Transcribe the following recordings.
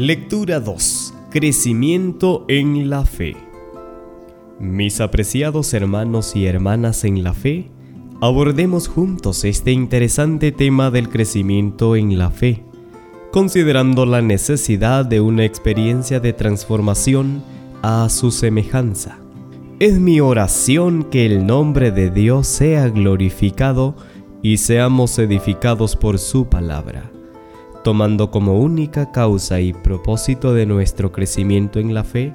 Lectura 2. Crecimiento en la fe. Mis apreciados hermanos y hermanas en la fe, abordemos juntos este interesante tema del crecimiento en la fe, considerando la necesidad de una experiencia de transformación a su semejanza. Es mi oración que el nombre de Dios sea glorificado y seamos edificados por su palabra, tomando como única causa y propósito de nuestro crecimiento en la fe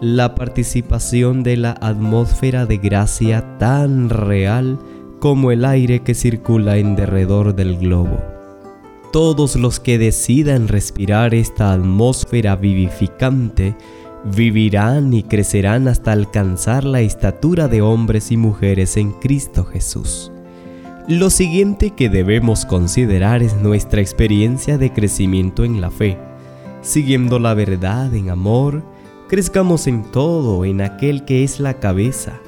la participación de la atmósfera de gracia tan real como el aire que circula en derredor del globo. Todos los que decidan respirar esta atmósfera vivificante vivirán y crecerán hasta alcanzar la estatura de hombres y mujeres en Cristo Jesús. Lo siguiente que debemos considerar es nuestra experiencia de crecimiento en la fe. Siguiendo la verdad en amor, crezcamos en todo en aquel que es la cabeza,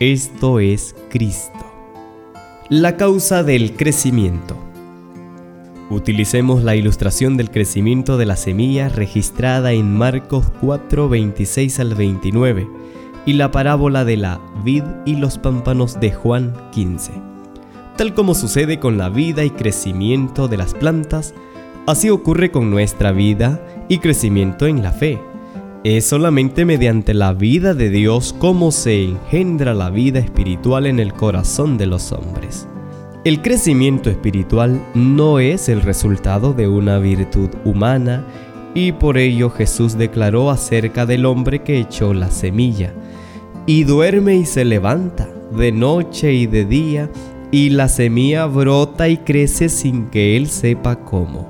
esto es Cristo. La causa del crecimiento. Utilicemos la ilustración del crecimiento de la semilla registrada en Marcos 4, 26 al 29 y la parábola de la vid y los pámpanos de Juan 15. Tal como sucede con la vida y crecimiento de las plantas, así ocurre con nuestra vida y crecimiento en la fe. Es solamente mediante la vida de Dios como se engendra la vida espiritual en el corazón de los hombres. El crecimiento espiritual no es el resultado de una virtud humana y por ello Jesús declaró acerca del hombre que echó la semilla, y duerme y se levanta de noche y de día, y la semilla brota y crece sin que él sepa cómo.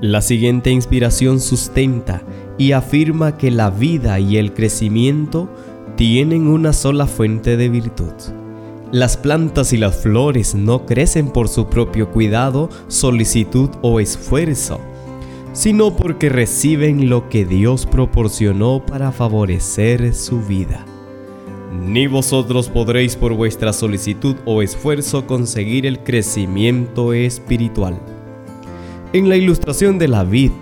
La siguiente inspiración sustenta y afirma que la vida y el crecimiento tienen una sola fuente de virtud. Las plantas y las flores no crecen por su propio cuidado, solicitud o esfuerzo, sino porque reciben lo que Dios proporcionó para favorecer su vida ni vosotros podréis por vuestra solicitud o esfuerzo conseguir el crecimiento espiritual. En la ilustración de la vid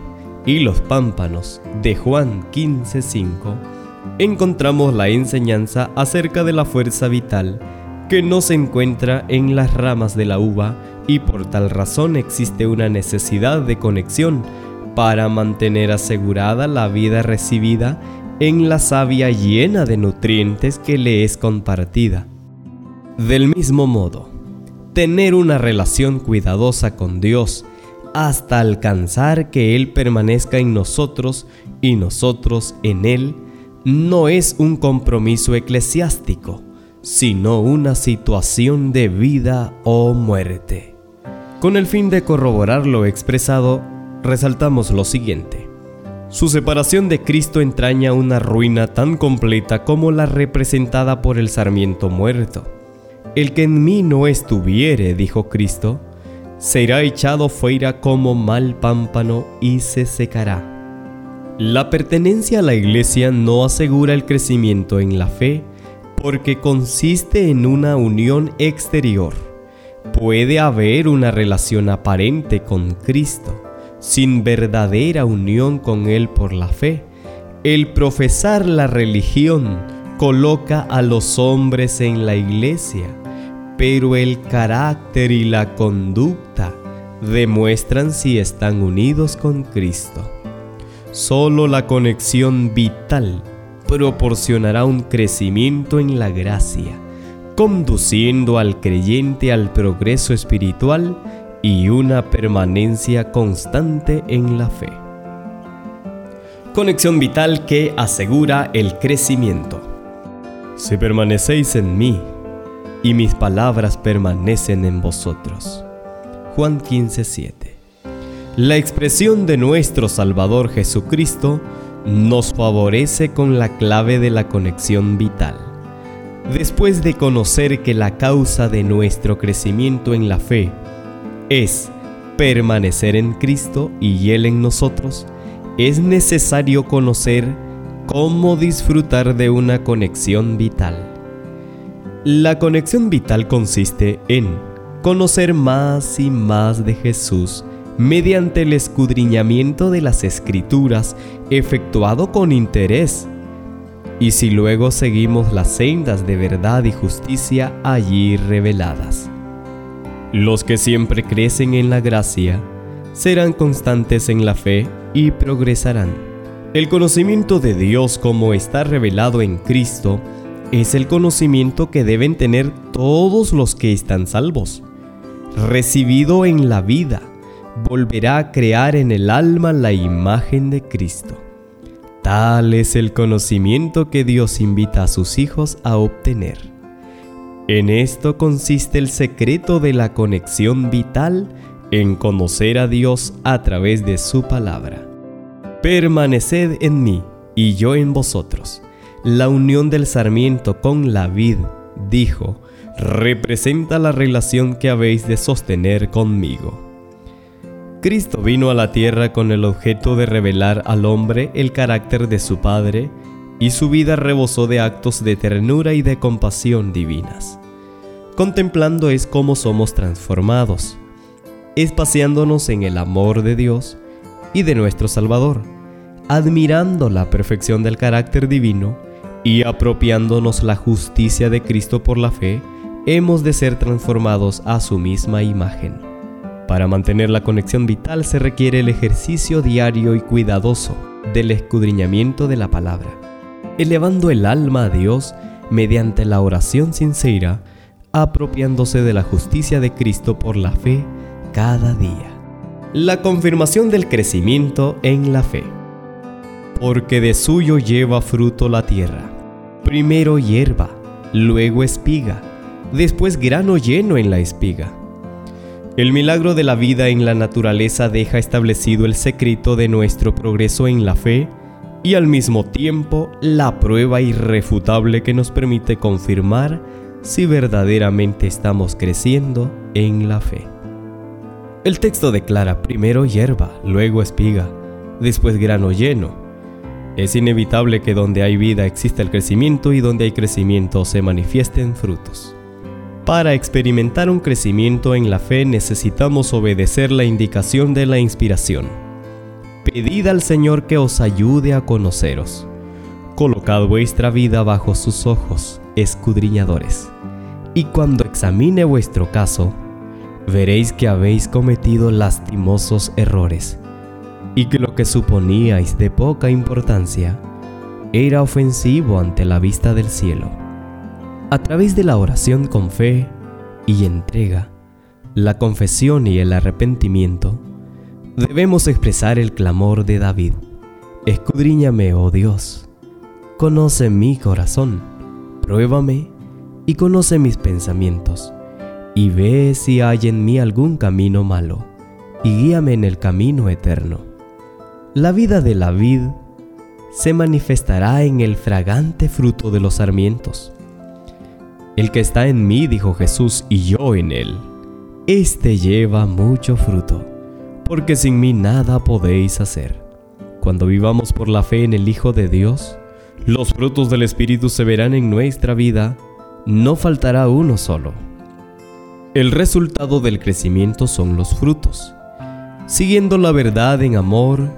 y los pámpanos de Juan 15:5 encontramos la enseñanza acerca de la fuerza vital que no se encuentra en las ramas de la uva y por tal razón existe una necesidad de conexión para mantener asegurada la vida recibida en la savia llena de nutrientes que le es compartida. Del mismo modo, tener una relación cuidadosa con Dios hasta alcanzar que Él permanezca en nosotros y nosotros en Él, no es un compromiso eclesiástico, sino una situación de vida o muerte. Con el fin de corroborar lo expresado, resaltamos lo siguiente. Su separación de Cristo entraña una ruina tan completa como la representada por el sarmiento muerto. El que en mí no estuviere, dijo Cristo, será echado fuera como mal pámpano y se secará. La pertenencia a la iglesia no asegura el crecimiento en la fe porque consiste en una unión exterior. Puede haber una relación aparente con Cristo sin verdadera unión con Él por la fe. El profesar la religión coloca a los hombres en la iglesia, pero el carácter y la conducta demuestran si están unidos con Cristo. Solo la conexión vital proporcionará un crecimiento en la gracia, conduciendo al creyente al progreso espiritual y una permanencia constante en la fe. Conexión vital que asegura el crecimiento. Si permanecéis en mí y mis palabras permanecen en vosotros. Juan 15:7. La expresión de nuestro Salvador Jesucristo nos favorece con la clave de la conexión vital. Después de conocer que la causa de nuestro crecimiento en la fe es permanecer en Cristo y Él en nosotros, es necesario conocer cómo disfrutar de una conexión vital. La conexión vital consiste en conocer más y más de Jesús mediante el escudriñamiento de las escrituras efectuado con interés. Y si luego seguimos las sendas de verdad y justicia allí reveladas. Los que siempre crecen en la gracia serán constantes en la fe y progresarán. El conocimiento de Dios como está revelado en Cristo es el conocimiento que deben tener todos los que están salvos. Recibido en la vida, volverá a crear en el alma la imagen de Cristo. Tal es el conocimiento que Dios invita a sus hijos a obtener. En esto consiste el secreto de la conexión vital en conocer a Dios a través de su palabra. Permaneced en mí y yo en vosotros. La unión del sarmiento con la vid, dijo, representa la relación que habéis de sostener conmigo. Cristo vino a la tierra con el objeto de revelar al hombre el carácter de su Padre, y su vida rebosó de actos de ternura y de compasión divinas. Contemplando es cómo somos transformados, espaciándonos en el amor de Dios y de nuestro Salvador, admirando la perfección del carácter divino y apropiándonos la justicia de Cristo por la fe, hemos de ser transformados a su misma imagen. Para mantener la conexión vital se requiere el ejercicio diario y cuidadoso del escudriñamiento de la palabra, elevando el alma a Dios mediante la oración sincera, apropiándose de la justicia de Cristo por la fe cada día. La confirmación del crecimiento en la fe. Porque de suyo lleva fruto la tierra, primero hierba, luego espiga, después grano lleno en la espiga el milagro de la vida en la naturaleza deja establecido el secreto de nuestro progreso en la fe y al mismo tiempo la prueba irrefutable que nos permite confirmar si verdaderamente estamos creciendo en la fe. El texto declara primero hierba, luego espiga, después grano lleno. Es inevitable que donde hay vida exista el crecimiento y donde hay crecimiento se manifiesten frutos. Para experimentar un crecimiento en la fe necesitamos obedecer la indicación de la inspiración. Pedid al Señor que os ayude a conoceros. Colocad vuestra vida bajo sus ojos, escudriñadores. Y cuando examine vuestro caso, veréis que habéis cometido lastimosos errores, y que lo que suponíais de poca importancia era ofensivo ante la vista del cielo. A través de la oración con fe y entrega, la confesión y el arrepentimiento, debemos expresar el clamor de David. Escudriñame, oh Dios, conoce mi corazón, pruébame y conoce mis pensamientos, y ve si hay en mí algún camino malo, y guíame en el camino eterno. La vida de la vid se manifestará en el fragante fruto de los sarmientos el que está en mí, dijo Jesús, y yo en él, este lleva mucho fruto, porque sin mí nada podéis hacer. Cuando vivamos por la fe en el Hijo de Dios, los frutos del Espíritu se verán en nuestra vida, no faltará uno solo. El resultado del crecimiento son los frutos. Siguiendo la verdad en amor,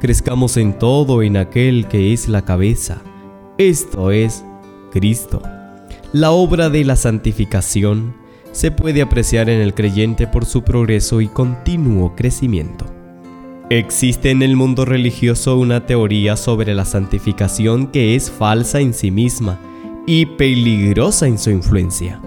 crezcamos en todo en aquel que es la cabeza, esto es Cristo. La obra de la santificación se puede apreciar en el creyente por su progreso y continuo crecimiento. Existe en el mundo religioso una teoría sobre la santificación que es falsa en sí misma y peligrosa en su influencia.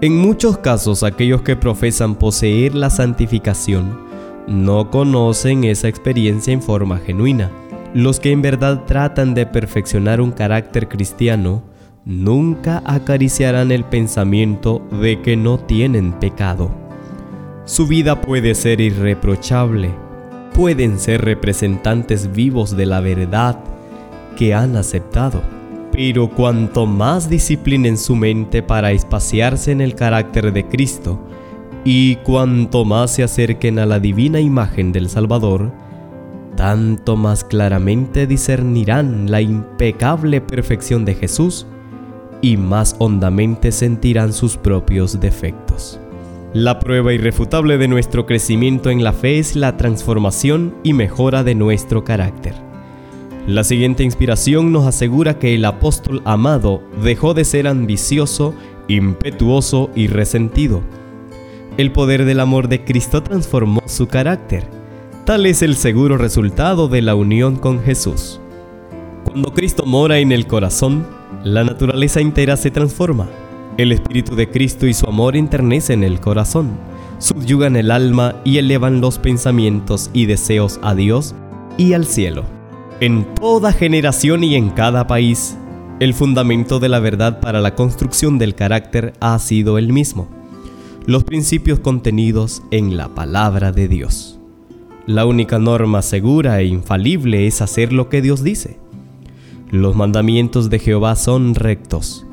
En muchos casos aquellos que profesan poseer la santificación no conocen esa experiencia en forma genuina. Los que en verdad tratan de perfeccionar un carácter cristiano nunca acariciarán el pensamiento de que no tienen pecado. Su vida puede ser irreprochable, pueden ser representantes vivos de la verdad que han aceptado, pero cuanto más disciplinen su mente para espaciarse en el carácter de Cristo, y cuanto más se acerquen a la divina imagen del Salvador, tanto más claramente discernirán la impecable perfección de Jesús y más hondamente sentirán sus propios defectos. La prueba irrefutable de nuestro crecimiento en la fe es la transformación y mejora de nuestro carácter. La siguiente inspiración nos asegura que el apóstol amado dejó de ser ambicioso, impetuoso y resentido. El poder del amor de Cristo transformó su carácter. Tal es el seguro resultado de la unión con Jesús. Cuando Cristo mora en el corazón, la naturaleza entera se transforma. El Espíritu de Cristo y su amor enternecen el corazón, subyugan el alma y elevan los pensamientos y deseos a Dios y al cielo. En toda generación y en cada país, el fundamento de la verdad para la construcción del carácter ha sido el mismo, los principios contenidos en la palabra de Dios. La única norma segura e infalible es hacer lo que Dios dice. Los mandamientos de Jehová son rectos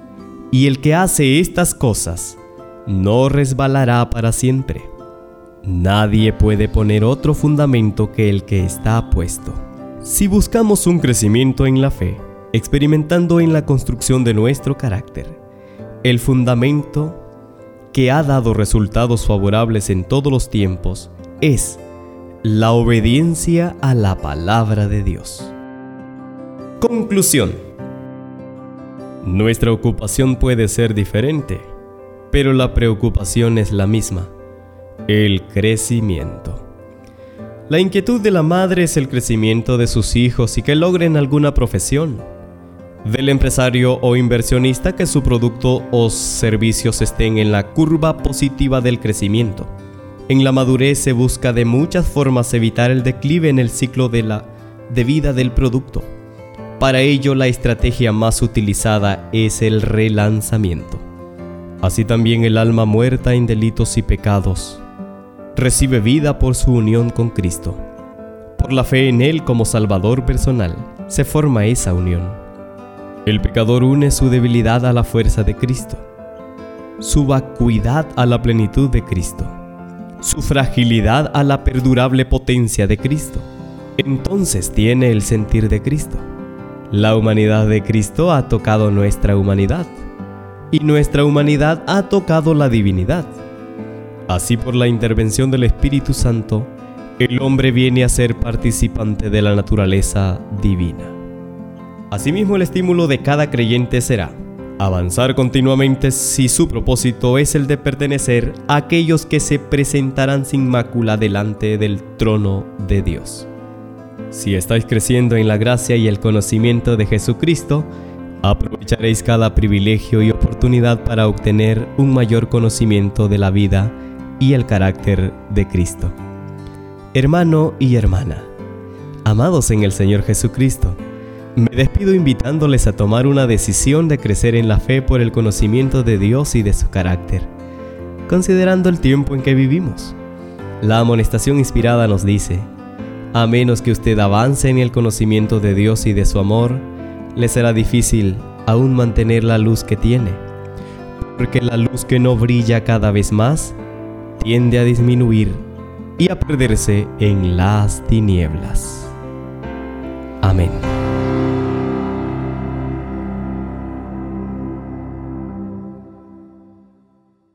y el que hace estas cosas no resbalará para siempre. Nadie puede poner otro fundamento que el que está puesto. Si buscamos un crecimiento en la fe, experimentando en la construcción de nuestro carácter, el fundamento que ha dado resultados favorables en todos los tiempos es la obediencia a la palabra de Dios. Conclusión nuestra ocupación puede ser diferente, pero la preocupación es la misma, el crecimiento. La inquietud de la madre es el crecimiento de sus hijos y que logren alguna profesión. Del empresario o inversionista que su producto o servicios estén en la curva positiva del crecimiento. En la madurez se busca de muchas formas evitar el declive en el ciclo de la de vida del producto. Para ello la estrategia más utilizada es el relanzamiento. Así también el alma muerta en delitos y pecados recibe vida por su unión con Cristo. Por la fe en Él como Salvador personal se forma esa unión. El pecador une su debilidad a la fuerza de Cristo, su vacuidad a la plenitud de Cristo, su fragilidad a la perdurable potencia de Cristo. Entonces tiene el sentir de Cristo. La humanidad de Cristo ha tocado nuestra humanidad y nuestra humanidad ha tocado la divinidad. Así por la intervención del Espíritu Santo, el hombre viene a ser participante de la naturaleza divina. Asimismo, el estímulo de cada creyente será avanzar continuamente si su propósito es el de pertenecer a aquellos que se presentarán sin mácula delante del trono de Dios. Si estáis creciendo en la gracia y el conocimiento de Jesucristo, aprovecharéis cada privilegio y oportunidad para obtener un mayor conocimiento de la vida y el carácter de Cristo. Hermano y hermana, amados en el Señor Jesucristo, me despido invitándoles a tomar una decisión de crecer en la fe por el conocimiento de Dios y de su carácter, considerando el tiempo en que vivimos. La amonestación inspirada nos dice, a menos que usted avance en el conocimiento de Dios y de su amor, le será difícil aún mantener la luz que tiene, porque la luz que no brilla cada vez más tiende a disminuir y a perderse en las tinieblas. Amén.